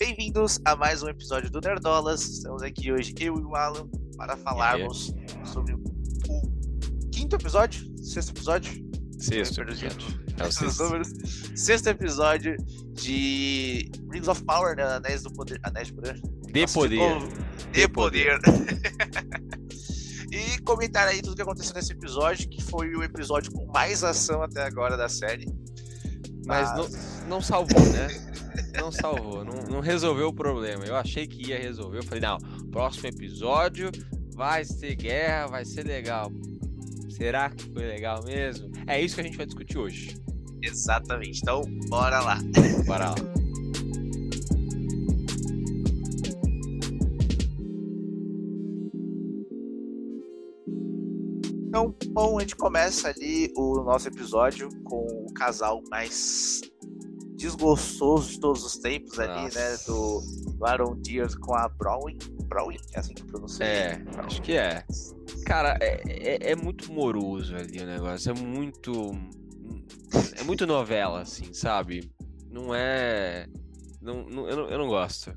Bem-vindos a mais um episódio do Nerdolas. Estamos aqui hoje, eu e o Alan, para falarmos sobre o quinto episódio? Sexto episódio? Sexto episódio. É o sexto. Números. Sexto episódio de Rings of Power, né? Anéis do Poder. Anéis de Poder? De Nossa, poder. novo. De, poder. e comentar aí tudo que aconteceu nesse episódio, que foi o episódio com mais ação até agora da série. Mas não, não salvou, né? Não salvou, não, não resolveu o problema. Eu achei que ia resolver. Eu falei, não, próximo episódio vai ser guerra, vai ser legal. Será que foi legal mesmo? É isso que a gente vai discutir hoje. Exatamente. Então, bora lá. Bora lá. Então, bom, a gente começa ali o nosso episódio com o casal mais desgostoso de todos os tempos ali, Nossa. né? Do, do Aaron com a Browning. Browning, é assim que pronuncia? É, acho que é. Cara, é, é, é muito moroso ali o negócio. É muito. É muito novela, assim, sabe? Não é. Não, não, eu, não, eu não gosto.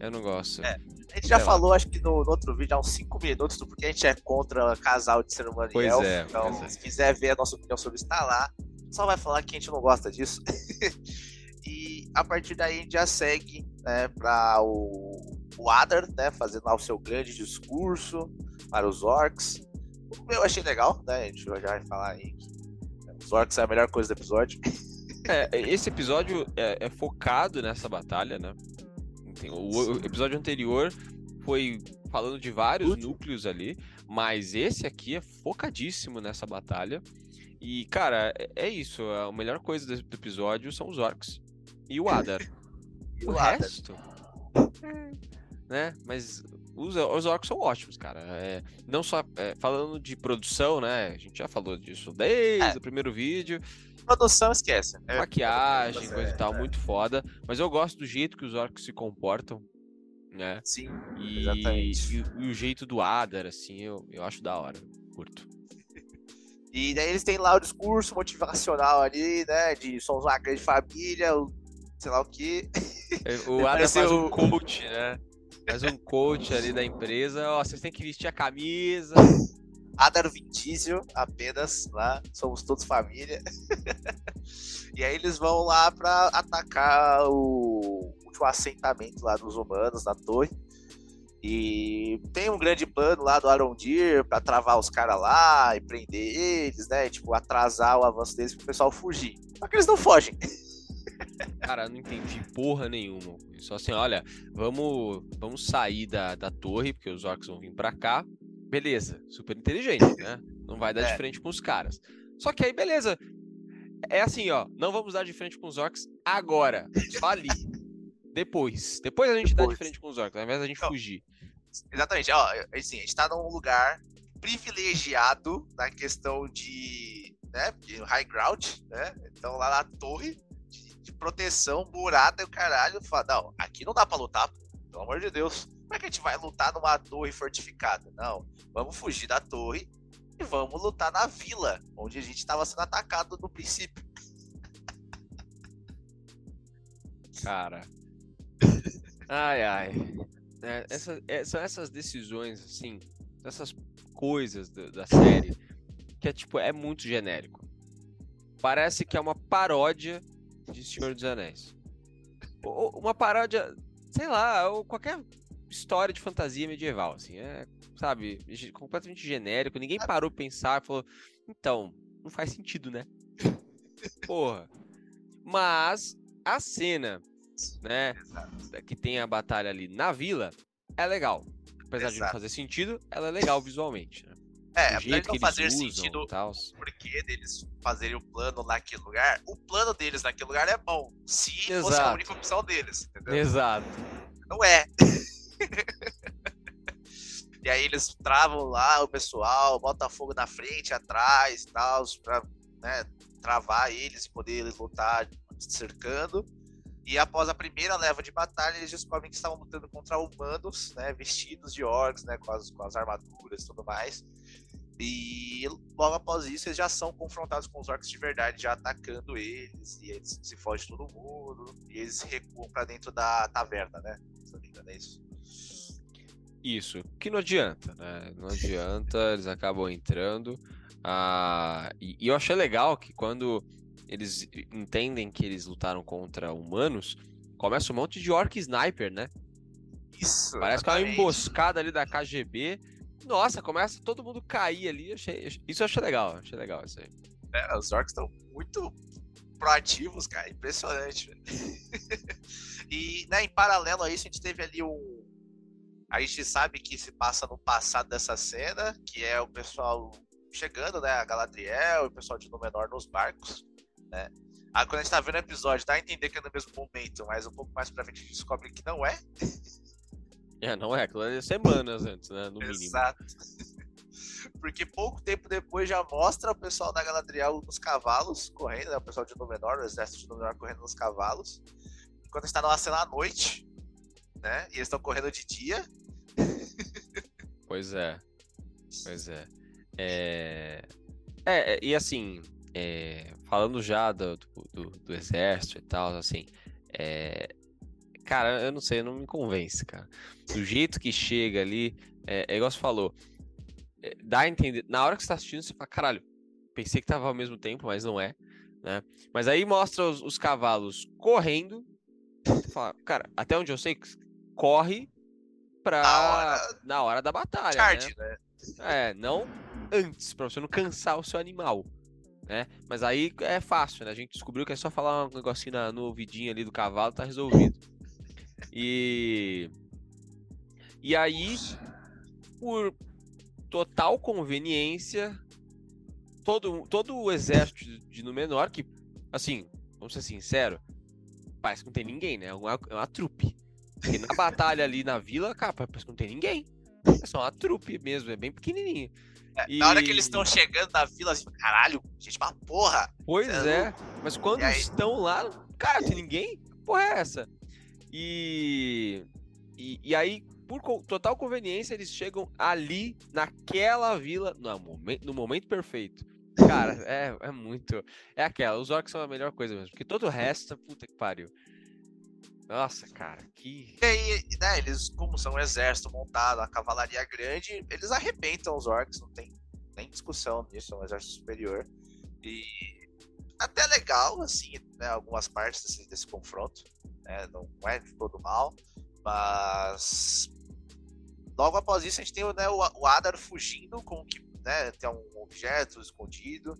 Eu não gosto. É, A gente já sei lá. falou, acho que no, no outro vídeo, há uns 5 minutos, do porque a gente é contra casal de ser humano Pois e elfo. é, então, é. se quiser ver a nossa opinião sobre isso, tá lá. Só vai falar que a gente não gosta disso. a partir daí a gente já segue né, para o, o Adar, né, fazendo lá o seu grande discurso para os orcs. Eu achei legal, né? A gente já vai falar aí que os orcs é a melhor coisa do episódio. É, esse episódio é, é focado nessa batalha, né? O, o episódio anterior foi falando de vários Último. núcleos ali, mas esse aqui é focadíssimo nessa batalha. E, cara, é, é isso. A melhor coisa desse episódio são os orcs e o Adar. O o resto. né? Mas os, os orcs são ótimos, cara. É, não só é, falando de produção, né? A gente já falou disso desde É. o primeiro vídeo. Produção, esquece. É, Maquiagem, é, coisa e tal, é. muito foda. Mas eu gosto do jeito que os orcs se comportam, né? Sim, E, exatamente. e, e o jeito do Adar, assim, eu, eu acho da hora. Curto. E daí eles têm lá o discurso motivacional ali, né? De somos uma grande família, o- sei lá o que. O Adar Parece faz o- um coach, né? Faz um coach ali da empresa. Ó, vocês têm que vestir a camisa. Adar Vin Diesel, apenas lá, somos todos família. e aí eles vão lá pra atacar o último assentamento lá dos humanos na torre. E tem um grande plano lá do Arondir pra travar os caras lá e prender eles, né? Tipo, atrasar o avanço deles pro pessoal fugir. Só que eles não fogem. Cara, eu não entendi porra nenhuma. Só assim, olha, vamos, vamos sair da, da torre, porque os orcs vão vir pra cá. Beleza, super inteligente, né? Não vai dar É. de frente com os caras. Só que aí, beleza. É assim, ó, não vamos dar de frente com os orcs agora. Só ali. Depois. Depois a gente dá de Depois. frente com os orcs, ao invés da gente Não. fugir. Exatamente, ó, assim, a gente tá num lugar privilegiado na questão de, né, de high ground, né? Então lá na torre de, proteção, murada e o caralho, fala, não, aqui não dá pra lutar, pelo amor de Deus. Como é que a gente vai lutar numa torre fortificada? Não, vamos fugir da torre e vamos lutar na vila, onde a gente tava sendo atacado no princípio. Cara. Ai, ai. É, essa- é, são essas decisões, assim, essas coisas da, da série que é tipo, é muito genérico. Parece que é uma paródia de Senhor dos Anéis. Ou- uma paródia, sei lá, ou qualquer história de fantasia medieval, assim, é, sabe, completamente genérico. Ninguém parou pra pensar e falou, então, não faz sentido, né? Porra. Mas a cena, né, Exato. que tem a batalha ali na vila, é legal. Apesar de não Exato. fazer sentido, ela é legal visualmente, né? É, apesar de não fazer sentido o porquê deles fazerem o plano naquele lugar, o plano deles naquele lugar é bom. Se fosse a Exato. única opção deles, entendeu? Exato. Não é. e aí eles travam lá o pessoal, botam fogo na frente, atrás e tal, pra né, travar eles e poder lutar se cercando. E após a primeira leva de batalha, eles descobrem que estavam lutando contra humanos, né, vestidos de orcs, né, com as, com as armaduras e tudo mais. E logo após isso, eles já são confrontados com os orcs de verdade, já atacando eles, e eles se fogem todo mundo, e eles recuam para dentro da taverna, né? Se não me engano, é isso. Isso, que não adianta, né? Não adianta, eles acabam entrando. Ah, e, e eu achei legal que quando eles entendem que eles lutaram contra humanos, começa um monte de orc sniper, né? Isso. Parece que é uma emboscada ali da KGB. Nossa, começa todo mundo cair ali. Achei, isso eu achei legal, achei legal isso aí. É, os orcs estão muito proativos, cara. Impressionante. e, né, em paralelo a isso, a gente teve ali um. A gente sabe que se passa no passado dessa cena, que é o pessoal chegando, né? A Galadriel, o pessoal de Númenor nos barcos, né? Aí quando a gente tá vendo o episódio, dá a entender que é no mesmo momento, mas um pouco mais pra frente a gente descobre que não é. É, não é, aquilo é semanas antes, né? No mínimo. Exato. Porque pouco tempo depois já mostra o pessoal da Galadriel nos cavalos correndo, né? O pessoal de Númenor, o exército de Númenor correndo nos cavalos. Enquanto está numa cena à noite, né? E eles estão correndo de dia. Pois é. Pois é. É, é, é e assim, é, falando já do, do, do, exército e tal, assim, é, cara, eu não sei, não me convence, cara. Do jeito que chega ali, é, é igual você falou, é, dá a entender, na hora que você tá assistindo, você fala, caralho, pensei que tava ao mesmo tempo, mas não é, né? Mas aí mostra os, os cavalos correndo, você fala, cara, até onde eu sei, corre pra... Na hora, na hora da batalha, Charge, né? né? É, não antes, pra você não cansar o seu animal. Né? Mas aí é fácil, né? A gente descobriu que é só falar um negocinho na, no ouvidinho ali do cavalo, tá resolvido. E. E aí, por total conveniência, todo, todo o exército de Númenor, que, assim, vamos ser sinceros, parece que não tem ninguém, né? É uma, é uma trupe. Porque na batalha ali na vila, cara, parece que não tem ninguém. É só uma trupe mesmo, é bem pequenininho. E... É, na hora que eles estão chegando na vila, assim, caralho, gente, uma porra. Pois é, é mas quando estão lá, cara, tem ninguém? Porra é essa? E, e, e aí, por total conveniência, eles chegam ali, naquela vila, no momento, no momento perfeito. Cara, é, é muito. É aquela, os orcs são a melhor coisa mesmo, porque todo o resto, puta que pariu. Nossa, cara, que. E aí, né, eles, como são um exército montado, a cavalaria grande, eles arrebentam os orcs, não tem nem discussão nisso, é um exército superior. E até legal, assim, né, algumas partes desse, desse confronto, né, não é de todo mal, mas logo após isso a gente tem né, o, o Adar fugindo com que né, tem um objeto escondido,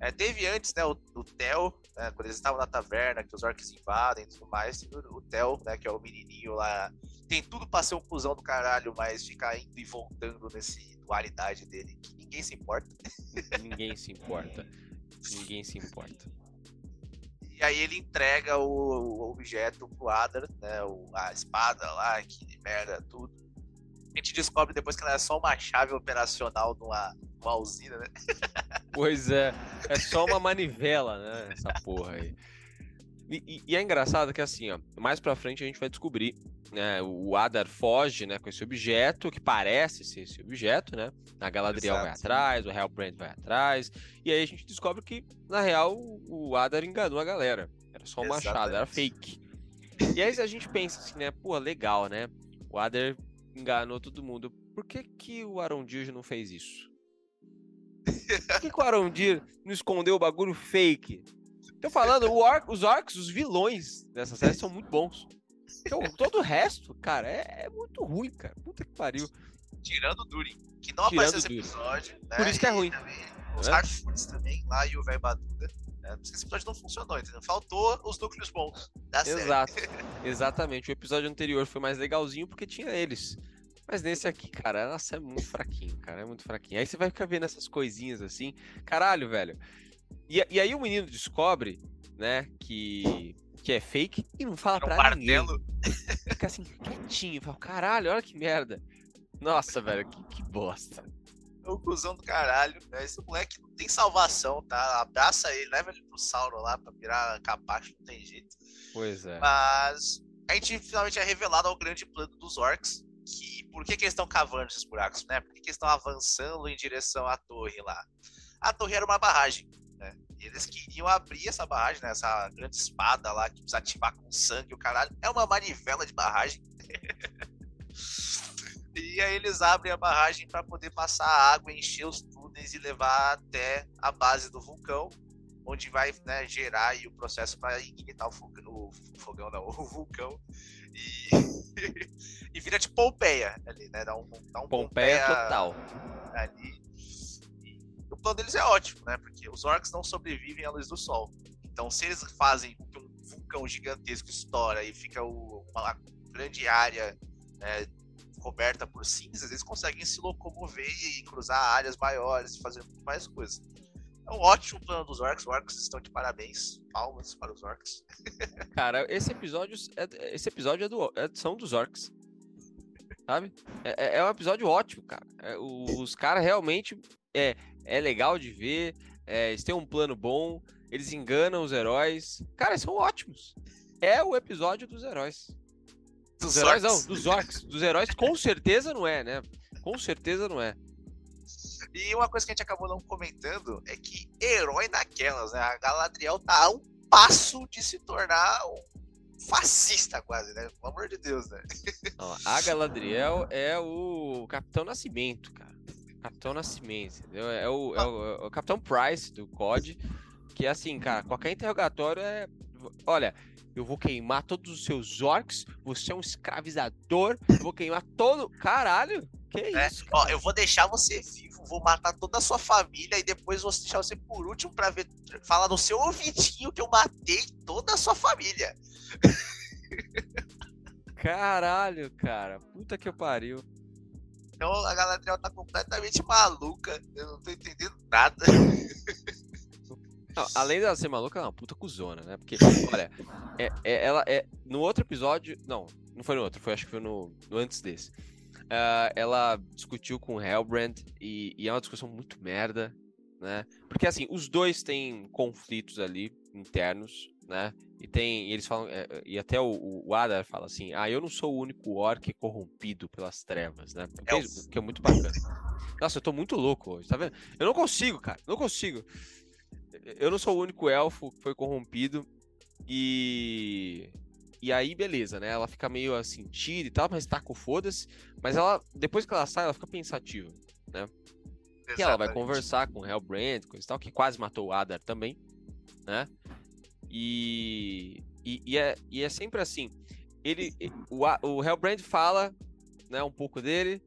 é, teve antes, né, o, o Theo, né, quando eles estavam na taverna, que os orcs invadem e tudo mais, o, o Theo, né, que é o menininho lá, tem tudo pra ser um cuzão do caralho, mas fica indo e voltando nesse dualidade dele, que ninguém se importa. Ninguém se importa. ninguém se importa. E aí ele entrega o, o objeto pro Adar, né, o, a espada lá, que merda, tudo. A gente descobre depois que ela é só uma chave operacional numa, numa usina, né? Pois é, é só uma manivela, né? Essa porra aí. E, e, é engraçado que assim, ó, mais pra frente a gente vai descobrir, né? O Adar foge, né, com esse objeto, que parece ser esse objeto, né? A Galadriel Exato. vai atrás, o Hellbrand vai atrás, e aí a gente descobre que, na real, o Adar enganou a galera. Era só um Exatamente. machado, era fake. E aí a gente pensa assim, né? Pô, legal, né? O Adar enganou todo mundo. Por que, que o Arondir não fez isso? Por que, que o Arondir não escondeu o bagulho fake? Tô falando, or os orcs, os vilões dessa série são muito bons. Então, todo o resto, cara, é, é, muito ruim, cara. Puta que pariu. Tirando o Durin, que não Tirando apareceu nesse episódio. Né? Por isso que é ruim. Também, os é? Hardfoods também, lá e o velho Baduda. Né? Esse episódio não funcionou, entendeu? Faltou os núcleos bons da Exato. série. Exatamente. O episódio anterior foi mais legalzinho porque tinha eles. Mas nesse aqui, cara, nossa, é muito fraquinho, cara. É muito fraquinho. Aí você vai ficar vendo essas coisinhas assim. Caralho, velho. E, e aí o menino descobre, né, que, que é fake e não fala é um pra martelo. ninguém. Fica assim, quietinho. Fala, caralho, olha que merda. Nossa, velho, que, que bosta. É o cuzão do caralho. Né? Esse moleque não tem salvação, tá? Abraça ele, leva ele pro Sauro lá pra virar capacho, não tem jeito. Pois é. Mas a gente finalmente é revelado ao grande plano dos orcs que por que, que eles estão cavando esses buracos, né? Por que, que eles estão avançando em direção à torre lá? A torre era uma barragem, né? Eles queriam abrir essa barragem, né? Essa grande espada lá que precisa ativar com sangue, o caralho. É uma manivela de barragem. e aí eles abrem a barragem para poder passar água, encher os túneis e levar até a base do vulcão, onde vai né, gerar o processo para ignitar o fogão, o fogão não, o vulcão e, e vira de Pompeia ali, né? Dá um, dá um Pompeia, Pompeia total. Ali. E o plano deles é ótimo, né? Porque os orcs não sobrevivem à luz do sol. Então, se eles fazem com que um vulcão gigantesco estoura e fica o, uma grande área né, coberta por cinzas, eles conseguem se locomover e cruzar áreas maiores e fazer muito mais coisas. É um ótimo plano dos orcs. Os orcs estão de parabéns. Palmas para os orcs. Cara, esse episódio, é, esse episódio é do, é, são dos orcs. Sabe? É, é, é um episódio ótimo, cara. É, os caras realmente é, é legal de ver. É, eles têm um plano bom. Eles enganam os heróis. Cara, eles são ótimos. É o episódio dos heróis. Dos, dos heróis, não, dos orcs. Dos heróis, com certeza não é, né? Com certeza não é. E uma coisa que a gente acabou não comentando é que herói naquelas, né? A Galadriel tá a um passo de se tornar um fascista quase, né? Pelo amor de Deus, né? Não, a Galadriel é o Capitão Nascimento, cara. Capitão Nascimento, entendeu? É o, é o, é o Capitão Price do COD, que é assim, cara, qualquer interrogatório é... Olha, eu vou queimar todos os seus orcs, você é um escravizador, vou queimar todo... Caralho, que é, isso, Ó, eu vou deixar você vivo vou matar toda a sua família e depois vou deixar você por último para ver falar no seu ouvidinho que eu matei toda a sua família. Caralho, cara. Puta que pariu. Então a Galadriel tá completamente maluca. Eu não tô entendendo nada. Não, além dela ser maluca, ela é uma puta cuzona, né? Porque, olha, é, é, ela é. No outro episódio. Não, não foi no outro, foi, acho que foi no, no antes desse uh, ela discutiu com o Hellbrand e, e, é uma discussão muito merda, né? Porque assim, os dois têm conflitos ali internos, né? E tem, e eles falam, é, e até o, o, Adar fala assim: ah, eu não sou o único orc corrompido pelas trevas, né? Que é, que é muito bacana. Nossa, eu tô muito louco hoje, tá vendo? Eu não consigo, cara, não consigo. Eu não sou o único elfo que foi corrompido e e aí, beleza, né? Ela fica meio assim, tira e tal, mas tá com foda-se. Mas ela, depois que ela sai, ela fica pensativa, né? Exatamente. E ela vai conversar com o Hellbrand, coisa e tal, que quase matou o Adar também, né? E, e, e, é, e é sempre assim. Ele, o, o Hellbrand fala né, um pouco dele,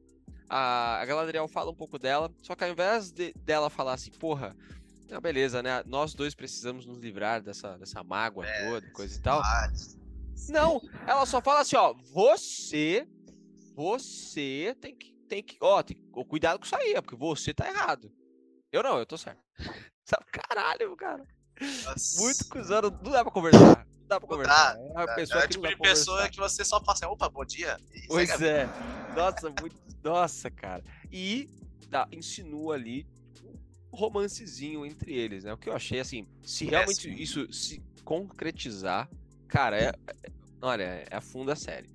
a, a Galadriel fala um pouco dela, só que ao invés de, dela falar assim, porra, não, beleza, né? Nós dois precisamos nos livrar dessa, dessa mágoa é, toda, coisa e tal. Não, ela só fala assim, ó, você, você tem que, tem que, ó, tem, cuidado com isso aí, porque você tá errado. Eu não, eu tô certo. Sabe, caralho, cara. Nossa. Muito cuzão, não dá pra conversar. Não dá pra conversar. Dá, é uma pessoa é, que tipo de pessoa que você só assim, opa, bom dia. Pois é. Nossa, muito, nossa, cara. E tá, insinua ali um romancezinho entre eles, né? O que eu achei assim, se realmente isso se concretizar, cara, é, é olha, é a funda a série.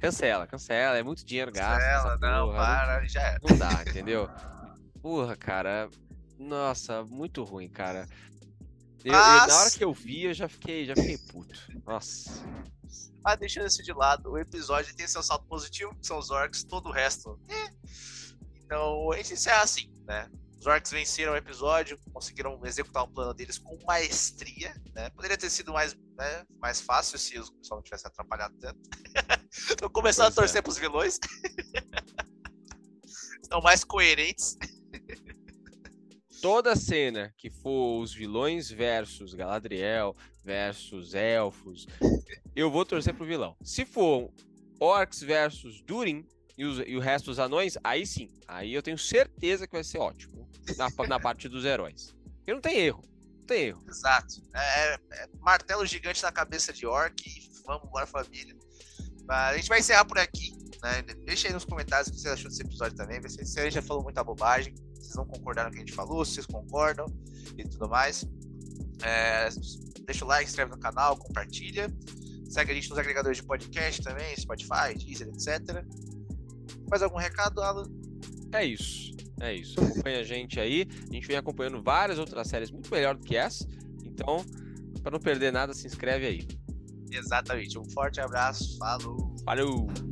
Cancela, cancela, é muito dinheiro gasto. Cancela, não, porra, para, já é. Não dá, entendeu? Porra, cara, nossa, muito ruim, cara. Eu, eu, na hora que eu vi, eu já fiquei, já fiquei puto. Nossa. Mas deixando isso de lado, o episódio tem seu salto positivo, que são os orcs, todo o resto. Eh. Então, a gente encerra assim, né? Os orcs venceram o episódio, conseguiram executar o plano deles com maestria, né? Poderia ter sido mais, né, mais fácil se o pessoal não tivesse atrapalhado tanto. Estão começando pois a torcer é. pros vilões. Estão mais coerentes. Toda cena que for os vilões versus Galadriel versus elfos, eu vou torcer pro vilão. Se for orcs versus Durin, e, os, e o resto dos anões, aí sim. Aí eu tenho certeza que vai ser ótimo. Na, na parte dos heróis. Porque não tem erro. Tem erro. Exato. É, é, é martelo gigante na cabeça de orc. Vamos embora, família. Mas a gente vai encerrar por aqui. Né? Deixa aí nos comentários o que você achou desse episódio também. Se a gente já falou muita bobagem. Vocês não concordaram com o que a gente falou, se vocês concordam e tudo mais. É, deixa o like, inscreve no canal, compartilha. Segue a gente nos agregadores de podcast também, Spotify, Deezer, etc. Mais algum recado, Alan? É isso. É isso. Acompanha a gente aí. A gente vem acompanhando várias outras séries muito melhor do que essa. Então, para não perder nada, se inscreve aí. Exatamente. Um forte abraço. Falou. Falou!